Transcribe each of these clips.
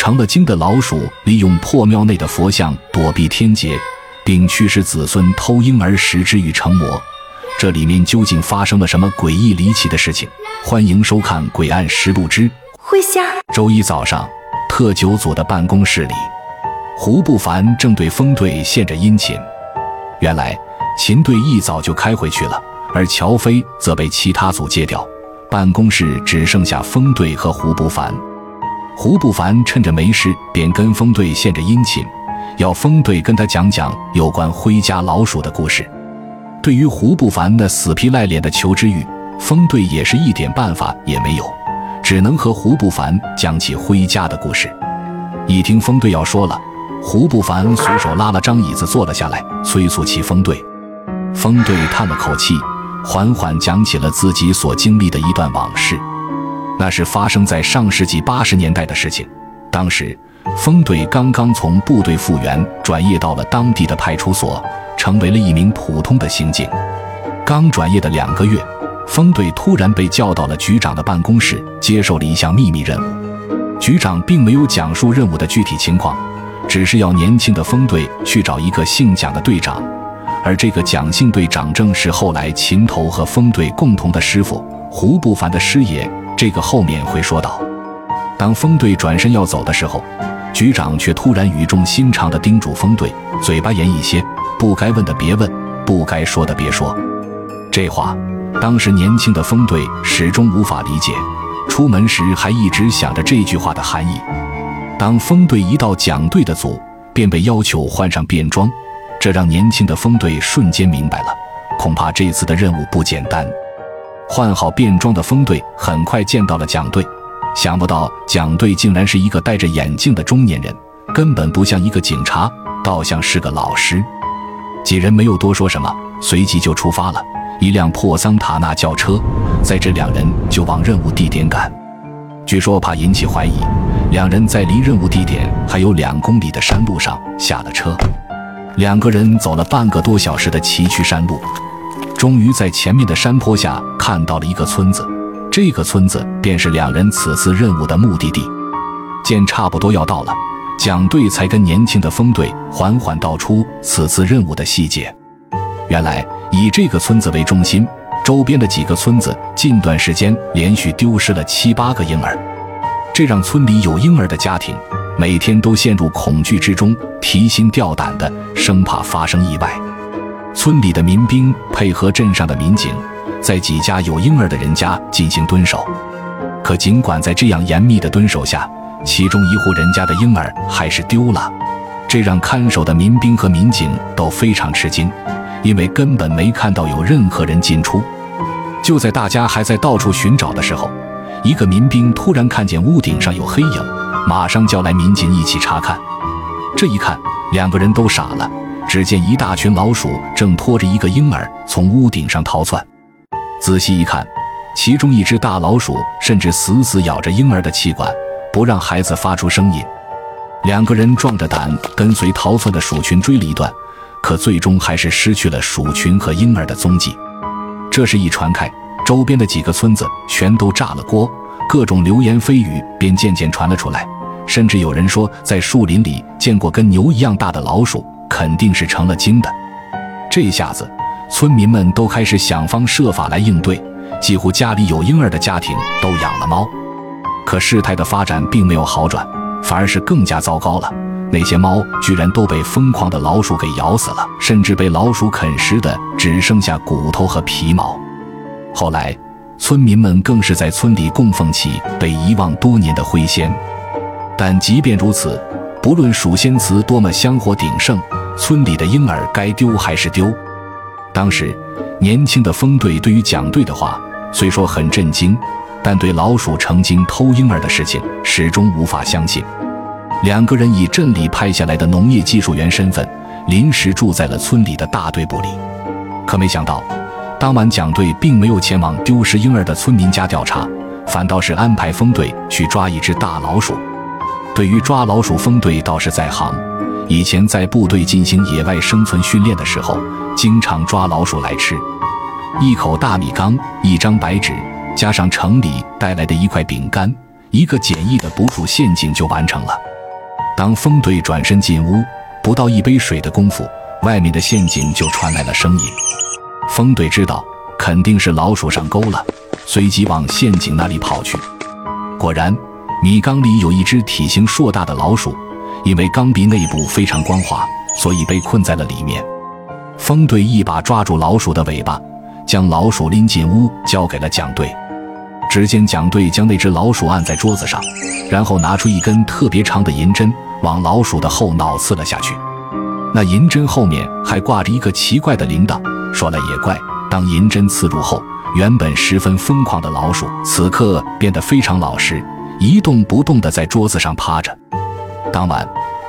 成了精的老鼠利用破庙内的佛像躲避天劫，并驱使子孙偷婴儿食之欲成魔。这里面究竟发生了什么诡异离奇的事情？欢迎收看《诡案实录之会下》。周一早上，特九组的办公室里，胡不凡正对风队献着殷勤。原来，秦队一早就开回去了，而乔飞则被其他组借调，办公室只剩下风队和胡不凡。胡不凡趁着没事，便跟风队献着殷勤，要风队跟他讲讲有关灰家老鼠的故事。对于胡不凡那死皮赖脸的求知欲，风队也是一点办法也没有，只能和胡不凡讲起灰家的故事。一听风队要说了，胡不凡随手拉了张椅子坐了下来，催促起风队。风队叹了口气，缓缓讲起了自己所经历的一段往事。那是发生在上世纪八十年代的事情。当时，风队刚刚从部队复员，转业到了当地的派出所，成为了一名普通的刑警。刚转业的两个月，风队突然被叫到了局长的办公室，接受了一项秘密任务。局长并没有讲述任务的具体情况，只是要年轻的风队去找一个姓蒋的队长，而这个蒋姓队长正是后来秦头和风队共同的师傅胡不凡的师爷。这个后面会说到。当风队转身要走的时候，局长却突然语重心长地叮嘱风队：“嘴巴严一些，不该问的别问，不该说的别说。”这话，当时年轻的风队始终无法理解。出门时还一直想着这句话的含义。当风队一到蒋队的组，便被要求换上便装，这让年轻的风队瞬间明白了，恐怕这次的任务不简单。换好便装的风队很快见到了蒋队，想不到蒋队竟然是一个戴着眼镜的中年人，根本不像一个警察，倒像是个老师。几人没有多说什么，随即就出发了。一辆破桑塔纳轿车载着两人就往任务地点赶。据说怕引起怀疑，两人在离任务地点还有两公里的山路上下了车。两个人走了半个多小时的崎岖山路。终于在前面的山坡下看到了一个村子，这个村子便是两人此次任务的目的地。见差不多要到了，蒋队才跟年轻的风队缓缓道出此次任务的细节。原来以这个村子为中心，周边的几个村子近段时间连续丢失了七八个婴儿，这让村里有婴儿的家庭每天都陷入恐惧之中，提心吊胆的，生怕发生意外。村里的民兵配合镇上的民警，在几家有婴儿的人家进行蹲守。可尽管在这样严密的蹲守下，其中一户人家的婴儿还是丢了，这让看守的民兵和民警都非常吃惊，因为根本没看到有任何人进出。就在大家还在到处寻找的时候，一个民兵突然看见屋顶上有黑影，马上叫来民警一起查看。这一看，两个人都傻了。只见一大群老鼠正拖着一个婴儿从屋顶上逃窜，仔细一看，其中一只大老鼠甚至死死咬着婴儿的气管，不让孩子发出声音。两个人壮着胆跟随逃窜的鼠群追了一段，可最终还是失去了鼠群和婴儿的踪迹。这事一传开，周边的几个村子全都炸了锅，各种流言蜚语便渐渐传了出来，甚至有人说在树林里见过跟牛一样大的老鼠。肯定是成了精的，这下子村民们都开始想方设法来应对，几乎家里有婴儿的家庭都养了猫。可事态的发展并没有好转，反而是更加糟糕了。那些猫居然都被疯狂的老鼠给咬死了，甚至被老鼠啃食的只剩下骨头和皮毛。后来，村民们更是在村里供奉起被遗忘多年的灰仙。但即便如此，不论鼠仙祠多么香火鼎盛，村里的婴儿该丢还是丢。当时，年轻的风队对于蒋队的话虽说很震惊，但对老鼠成精偷婴儿的事情始终无法相信。两个人以镇里派下来的农业技术员身份，临时住在了村里的大队部里。可没想到，当晚蒋队并没有前往丢失婴儿的村民家调查，反倒是安排风队去抓一只大老鼠。对于抓老鼠，风队倒是在行。以前在部队进行野外生存训练的时候，经常抓老鼠来吃。一口大米缸，一张白纸，加上城里带来的一块饼干，一个简易的捕鼠陷阱就完成了。当风队转身进屋，不到一杯水的功夫，外面的陷阱就传来了声音。风队知道肯定是老鼠上钩了，随即往陷阱那里跑去。果然，米缸里有一只体型硕大的老鼠，因为钢壁内部非常光滑，所以被困在了里面。风队一把抓住老鼠的尾巴，将老鼠拎进屋，交给了蒋队。只见蒋队将那只老鼠按在桌子上，然后拿出一根特别长的银针，往老鼠的后脑刺了下去。那银针后面还挂着一个奇怪的铃铛。说了也怪，当银针刺入后，原本十分疯狂的老鼠，此刻变得非常老实，一动不动地在桌子上趴着。当晚，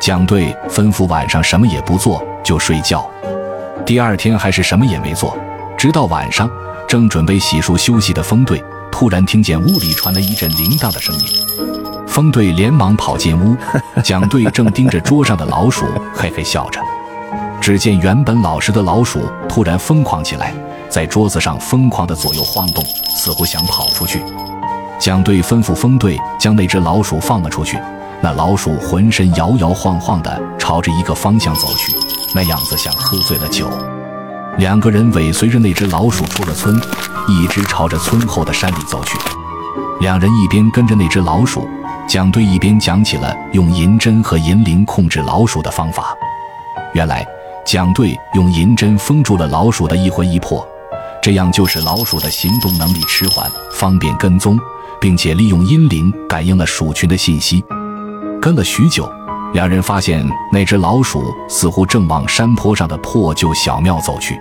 蒋队吩咐晚上什么也不做，就睡觉。第二天还是什么也没做，直到晚上，正准备洗漱休息的风队，突然听见屋里传来一阵铃铛的声音。风队连忙跑进屋，蒋队正盯着桌上的老鼠，嘿嘿笑着。只见原本老实的老鼠突然疯狂起来，在桌子上疯狂地左右晃动，似乎想跑出去。蒋队吩咐风队将那只老鼠放了出去。那老鼠浑身摇摇晃晃地朝着一个方向走去。那样子像喝醉了酒，两个人尾随着那只老鼠出了村，一直朝着村后的山里走去。两人一边跟着那只老鼠，蒋队一边讲起了用银针和银铃控制老鼠的方法。原来，蒋队用银针封住了老鼠的一魂一魄，这样就使老鼠的行动能力迟缓，方便跟踪，并且利用阴铃感应了鼠群的信息。跟了许久。两人发现那只老鼠似乎正往山坡上的破旧小庙走去。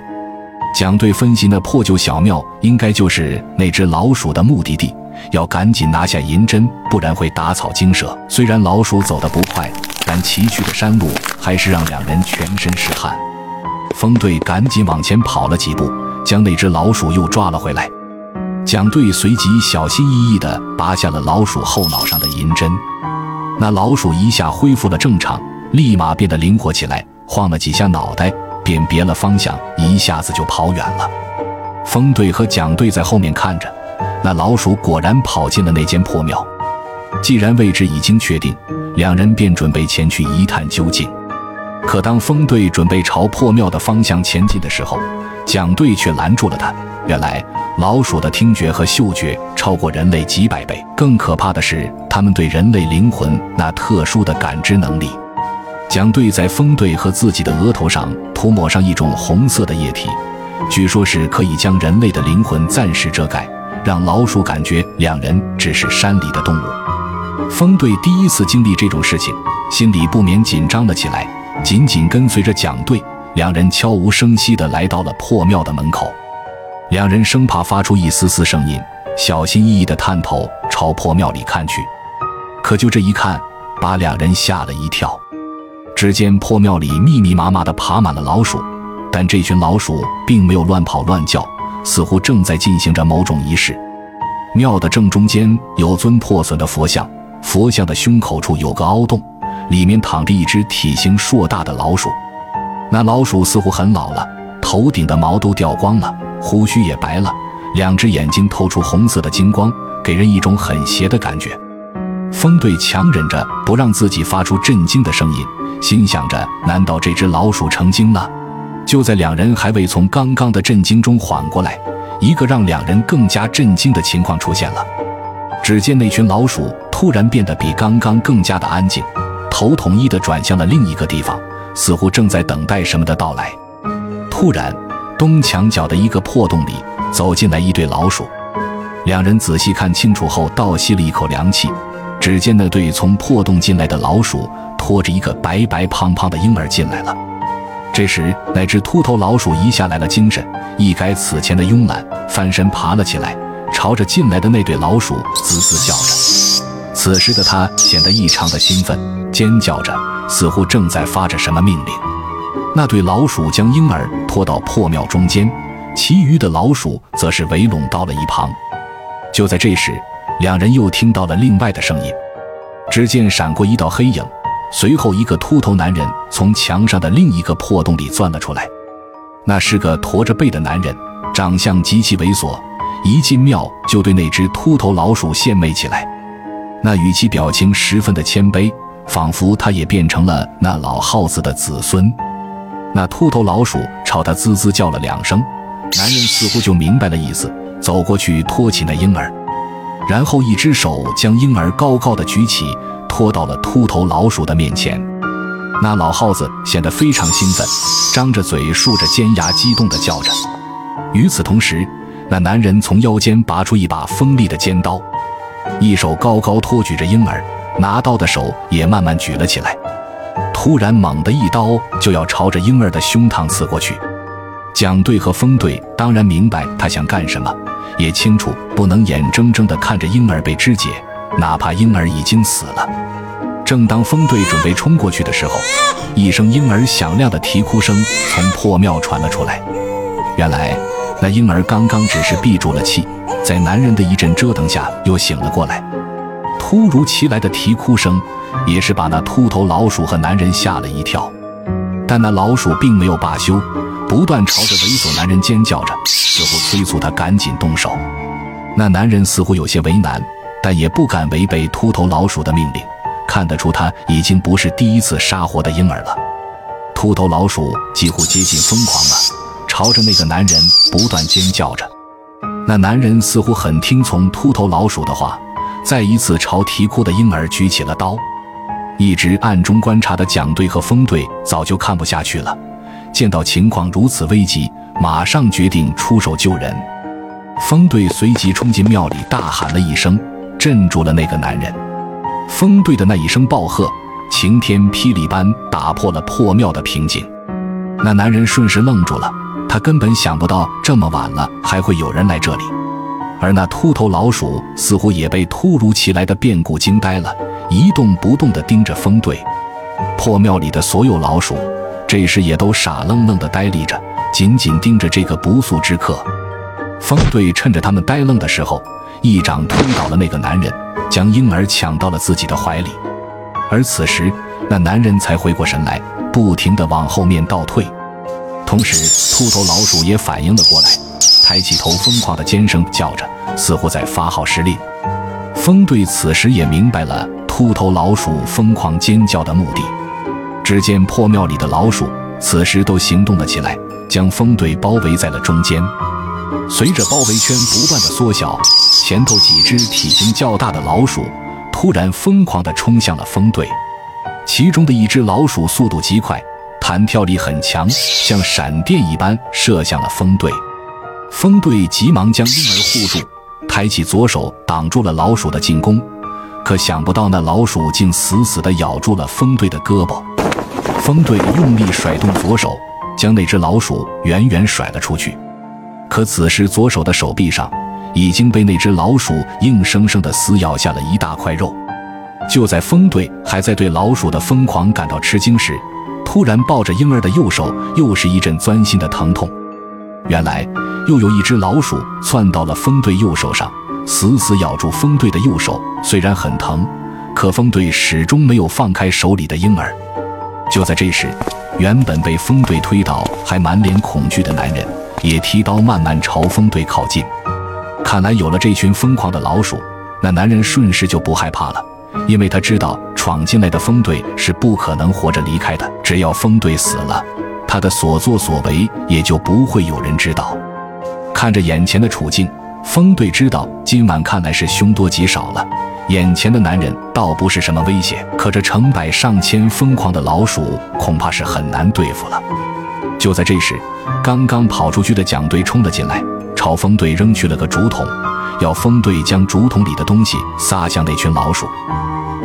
蒋队分析，那破旧小庙应该就是那只老鼠的目的地，要赶紧拿下银针，不然会打草惊蛇。虽然老鼠走得不快，但崎岖的山路还是让两人全身是汗。风队赶紧往前跑了几步，将那只老鼠又抓了回来。蒋队随即小心翼翼地拔下了老鼠后脑上的银针。那老鼠一下恢复了正常，立马变得灵活起来，晃了几下脑袋，便别了方向，一下子就跑远了。风队和蒋队在后面看着，那老鼠果然跑进了那间破庙。既然位置已经确定，两人便准备前去一探究竟。可当风队准备朝破庙的方向前进的时候，蒋队却拦住了他。原来。老鼠的听觉和嗅觉超过人类几百倍，更可怕的是，它们对人类灵魂那特殊的感知能力。蒋队在风队和自己的额头上涂抹上一种红色的液体，据说是可以将人类的灵魂暂时遮盖，让老鼠感觉两人只是山里的动物。风队第一次经历这种事情，心里不免紧张了起来，紧紧跟随着蒋队，两人悄无声息地来到了破庙的门口。两人生怕发出一丝丝声音，小心翼翼地探头朝破庙里看去。可就这一看，把两人吓了一跳。只见破庙里密密麻麻地爬满了老鼠，但这群老鼠并没有乱跑乱叫，似乎正在进行着某种仪式。庙的正中间有尊破损的佛像，佛像的胸口处有个凹洞，里面躺着一只体型硕大的老鼠。那老鼠似乎很老了，头顶的毛都掉光了。胡须也白了，两只眼睛透出红色的金光，给人一种很邪的感觉。风队强忍着不让自己发出震惊的声音，心想着：难道这只老鼠成精了？就在两人还未从刚刚的震惊中缓过来，一个让两人更加震惊的情况出现了。只见那群老鼠突然变得比刚刚更加的安静，头统一的转向了另一个地方，似乎正在等待什么的到来。突然。东墙角的一个破洞里走进来一对老鼠，两人仔细看清楚后倒吸了一口凉气。只见那对从破洞进来的老鼠拖着一个白白胖胖的婴儿进来了。这时，那只秃头老鼠一下来了精神，一改此前的慵懒，翻身爬了起来，朝着进来的那对老鼠滋滋叫着。此时的它显得异常的兴奋，尖叫着，似乎正在发着什么命令。那对老鼠将婴儿拖到破庙中间，其余的老鼠则是围拢到了一旁。就在这时，两人又听到了另外的声音。只见闪过一道黑影，随后一个秃头男人从墙上的另一个破洞里钻了出来。那是个驼着背的男人，长相极其猥琐，一进庙就对那只秃头老鼠献媚起来。那语气表情十分的谦卑，仿佛他也变成了那老耗子的子孙。那秃头老鼠朝他滋滋叫了两声，男人似乎就明白了意思，走过去托起那婴儿，然后一只手将婴儿高高的举起，拖到了秃头老鼠的面前。那老耗子显得非常兴奋，张着嘴，竖着尖牙，激动地叫着。与此同时，那男人从腰间拔出一把锋利的尖刀，一手高高托举着婴儿，拿刀的手也慢慢举了起来。突然，猛地一刀就要朝着婴儿的胸膛刺过去。蒋队和风队当然明白他想干什么，也清楚不能眼睁睁地看着婴儿被肢解，哪怕婴儿已经死了。正当风队准备冲过去的时候，一声婴儿响亮的啼哭声从破庙传了出来。原来，那婴儿刚刚只是闭住了气，在男人的一阵折腾下又醒了过来。突如其来的啼哭声。也是把那秃头老鼠和男人吓了一跳，但那老鼠并没有罢休，不断朝着猥琐男人尖叫着，似乎催促他赶紧动手。那男人似乎有些为难，但也不敢违背秃头老鼠的命令。看得出他已经不是第一次杀活的婴儿了。秃头老鼠几乎接近疯狂了，朝着那个男人不断尖叫着。那男人似乎很听从秃头老鼠的话，再一次朝啼哭的婴儿举起了刀。一直暗中观察的蒋队和风队早就看不下去了，见到情况如此危急，马上决定出手救人。风队随即冲进庙里，大喊了一声，镇住了那个男人。风队的那一声暴喝，晴天霹雳般打破了破庙的平静。那男人瞬时愣住了，他根本想不到这么晚了还会有人来这里。而那秃头老鼠似乎也被突如其来的变故惊呆了。一动不动地盯着风队，破庙里的所有老鼠这时也都傻愣愣地呆立着，紧紧盯着这个不速之客。风队趁着他们呆愣的时候，一掌推倒了那个男人，将婴儿抢到了自己的怀里。而此时，那男人才回过神来，不停地往后面倒退。同时，秃头老鼠也反应了过来，抬起头，疯狂的尖声叫着，似乎在发号施令。风队此时也明白了。秃头老鼠疯狂尖叫的目的，只见破庙里的老鼠此时都行动了起来，将风队包围在了中间。随着包围圈不断的缩小，前头几只体型较大的老鼠突然疯狂地冲向了风队。其中的一只老鼠速度极快，弹跳力很强，像闪电一般射向了风队。风队急忙将婴儿护住，抬起左手挡住了老鼠的进攻。可想不到，那老鼠竟死死地咬住了风队的胳膊。风队用力甩动左手，将那只老鼠远远甩了出去。可此时，左手的手臂上已经被那只老鼠硬生生地撕咬下了一大块肉。就在风队还在对老鼠的疯狂感到吃惊时，突然抱着婴儿的右手又是一阵钻心的疼痛。原来，又有一只老鼠窜到了风队右手上。死死咬住风队的右手，虽然很疼，可风队始终没有放开手里的婴儿。就在这时，原本被风队推倒、还满脸恐惧的男人，也提刀慢慢朝风队靠近。看来有了这群疯狂的老鼠，那男人顺势就不害怕了，因为他知道闯进来的风队是不可能活着离开的。只要风队死了，他的所作所为也就不会有人知道。看着眼前的处境。风队知道今晚看来是凶多吉少了，眼前的男人倒不是什么威胁，可这成百上千疯狂的老鼠恐怕是很难对付了。就在这时，刚刚跑出去的蒋队冲了进来，朝风队扔去了个竹筒，要风队将竹筒里的东西撒向那群老鼠。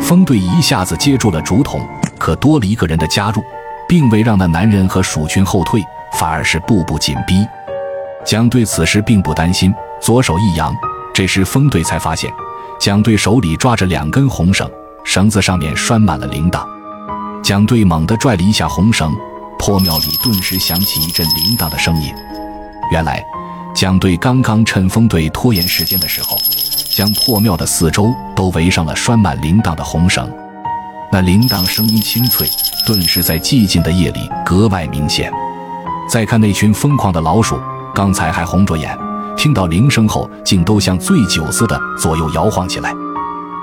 风队一下子接住了竹筒，可多了一个人的加入，并未让那男人和鼠群后退，反而是步步紧逼。蒋队此时并不担心。左手一扬，这时风队才发现，蒋队手里抓着两根红绳，绳子上面拴满了铃铛。蒋队猛地拽了一下红绳，破庙里顿时响起一阵铃铛的声音。原来，蒋队刚刚趁风队拖延时间的时候，将破庙的四周都围上了拴满铃铛的红绳。那铃铛声音清脆，顿时在寂静的夜里格外明显。再看那群疯狂的老鼠，刚才还红着眼。听到铃声后，竟都像醉酒似的左右摇晃起来。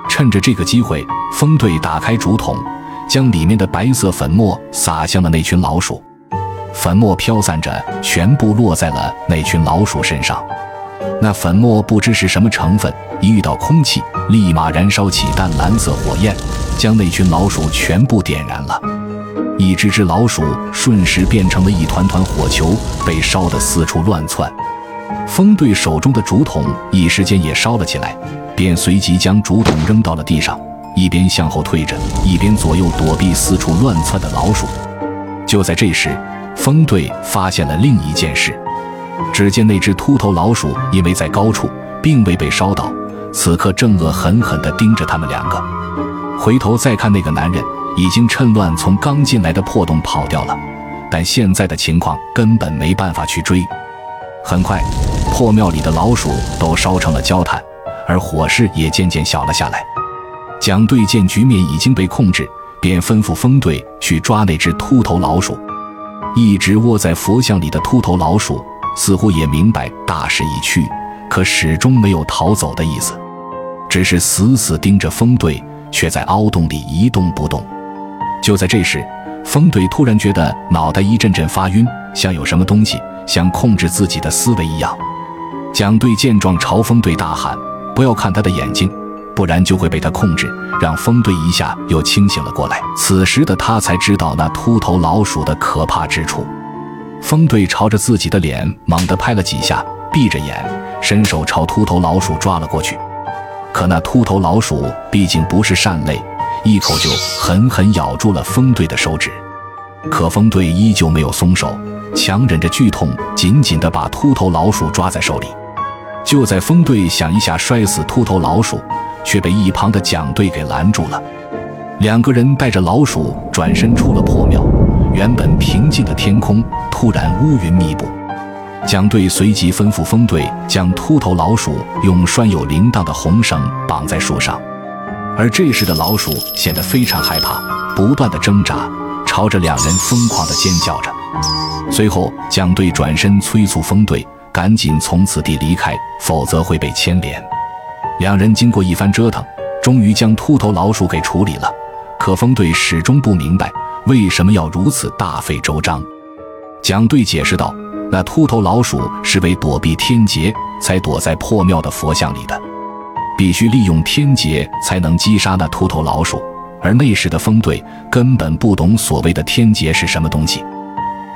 趁着这个机会，风队打开竹筒，将里面的白色粉末撒向了那群老鼠，粉末飘散着，全部落在了那群老鼠身上。那粉末不知是什么成分，一遇到空气，立马燃烧起淡蓝色火焰，将那群老鼠全部点燃了。一只只老鼠瞬时变成了一团团火球，被烧得四处乱窜。风队手中的竹筒一时间也烧了起来，便随即将竹筒扔到了地上，一边向后退着，一边左右躲避四处乱窜的老鼠。就在这时，风队发现了另一件事。只见那只秃头老鼠因为在高处，并未被烧到，此刻正恶狠狠地盯着他们两个。回头再看那个男人，已经趁乱从刚进来的破洞跑掉了。但现在的情况根本没办法去追。很快，破庙里的老鼠都烧成了焦炭，而火势也渐渐小了下来。蒋队见局面已经被控制，便吩咐风队去抓那只秃头老鼠。一直窝在佛像里的秃头老鼠。似乎也明白大势已去，可始终没有逃走的意思，只是死死盯着风队，却在凹洞里一动不动。就在这时，风队突然觉得脑袋一阵阵发晕，像有什么东西想控制自己的思维一样。蒋队见状，朝风队大喊：“不要看他的眼睛，不然就会被他控制。”让风队一下又清醒了过来。此时的他才知道那秃头老鼠的可怕之处。风队朝着自己的脸猛地拍了几下，闭着眼，伸手朝秃头老鼠抓了过去。可那秃头老鼠毕竟不是善类，一口就狠狠咬住了风队的手指。可风队依旧没有松手，强忍着剧痛，紧紧地把秃头老鼠抓在手里。就在风队想一下摔死秃头老鼠，却被一旁的蒋队给拦住了。两个人带着老鼠转身出了破庙。原本平静的天空突然乌云密布，蒋队随即吩咐风队将秃头老鼠用拴有铃铛的红绳绑在树上。而这时的老鼠显得非常害怕，不断的挣扎，朝着两人疯狂的尖叫着。随后，蒋队转身催促风队赶紧从此地离开，否则会被牵连。两人经过一番折腾，终于将秃头老鼠给处理了。可风队始终不明白。为什么要如此大费周章？蒋队解释道：“那秃头老鼠是为躲避天劫，才躲在破庙的佛像里的，必须利用天劫才能击杀那秃头老鼠。而那时的风队根本不懂所谓的天劫是什么东西。”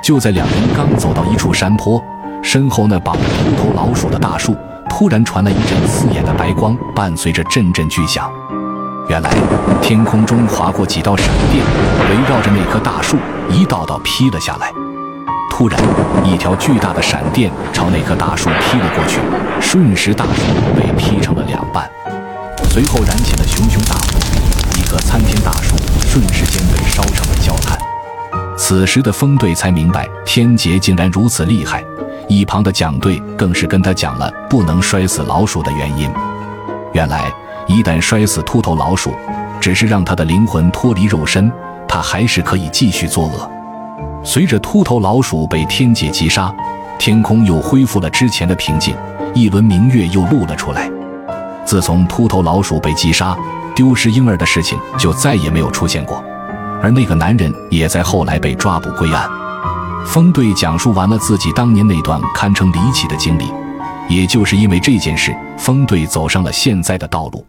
就在两人刚走到一处山坡，身后那绑着秃头老鼠的大树突然传来一阵刺眼的白光，伴随着阵阵巨响。原来，天空中划过几道闪电，围绕着那棵大树一道道劈了下来。突然，一条巨大的闪电朝那棵大树劈了过去，瞬时大树被劈成了两半。随后燃起了熊熊大火，一棵参天大树瞬时间被烧成了焦炭。此时的风队才明白天劫竟然如此厉害，一旁的蒋队更是跟他讲了不能摔死老鼠的原因。原来。一旦摔死秃头老鼠，只是让他的灵魂脱离肉身，他还是可以继续作恶。随着秃头老鼠被天界击杀，天空又恢复了之前的平静，一轮明月又露了出来。自从秃头老鼠被击杀，丢失婴儿的事情就再也没有出现过，而那个男人也在后来被抓捕归案。风队讲述完了自己当年那段堪称离奇的经历，也就是因为这件事，风队走上了现在的道路。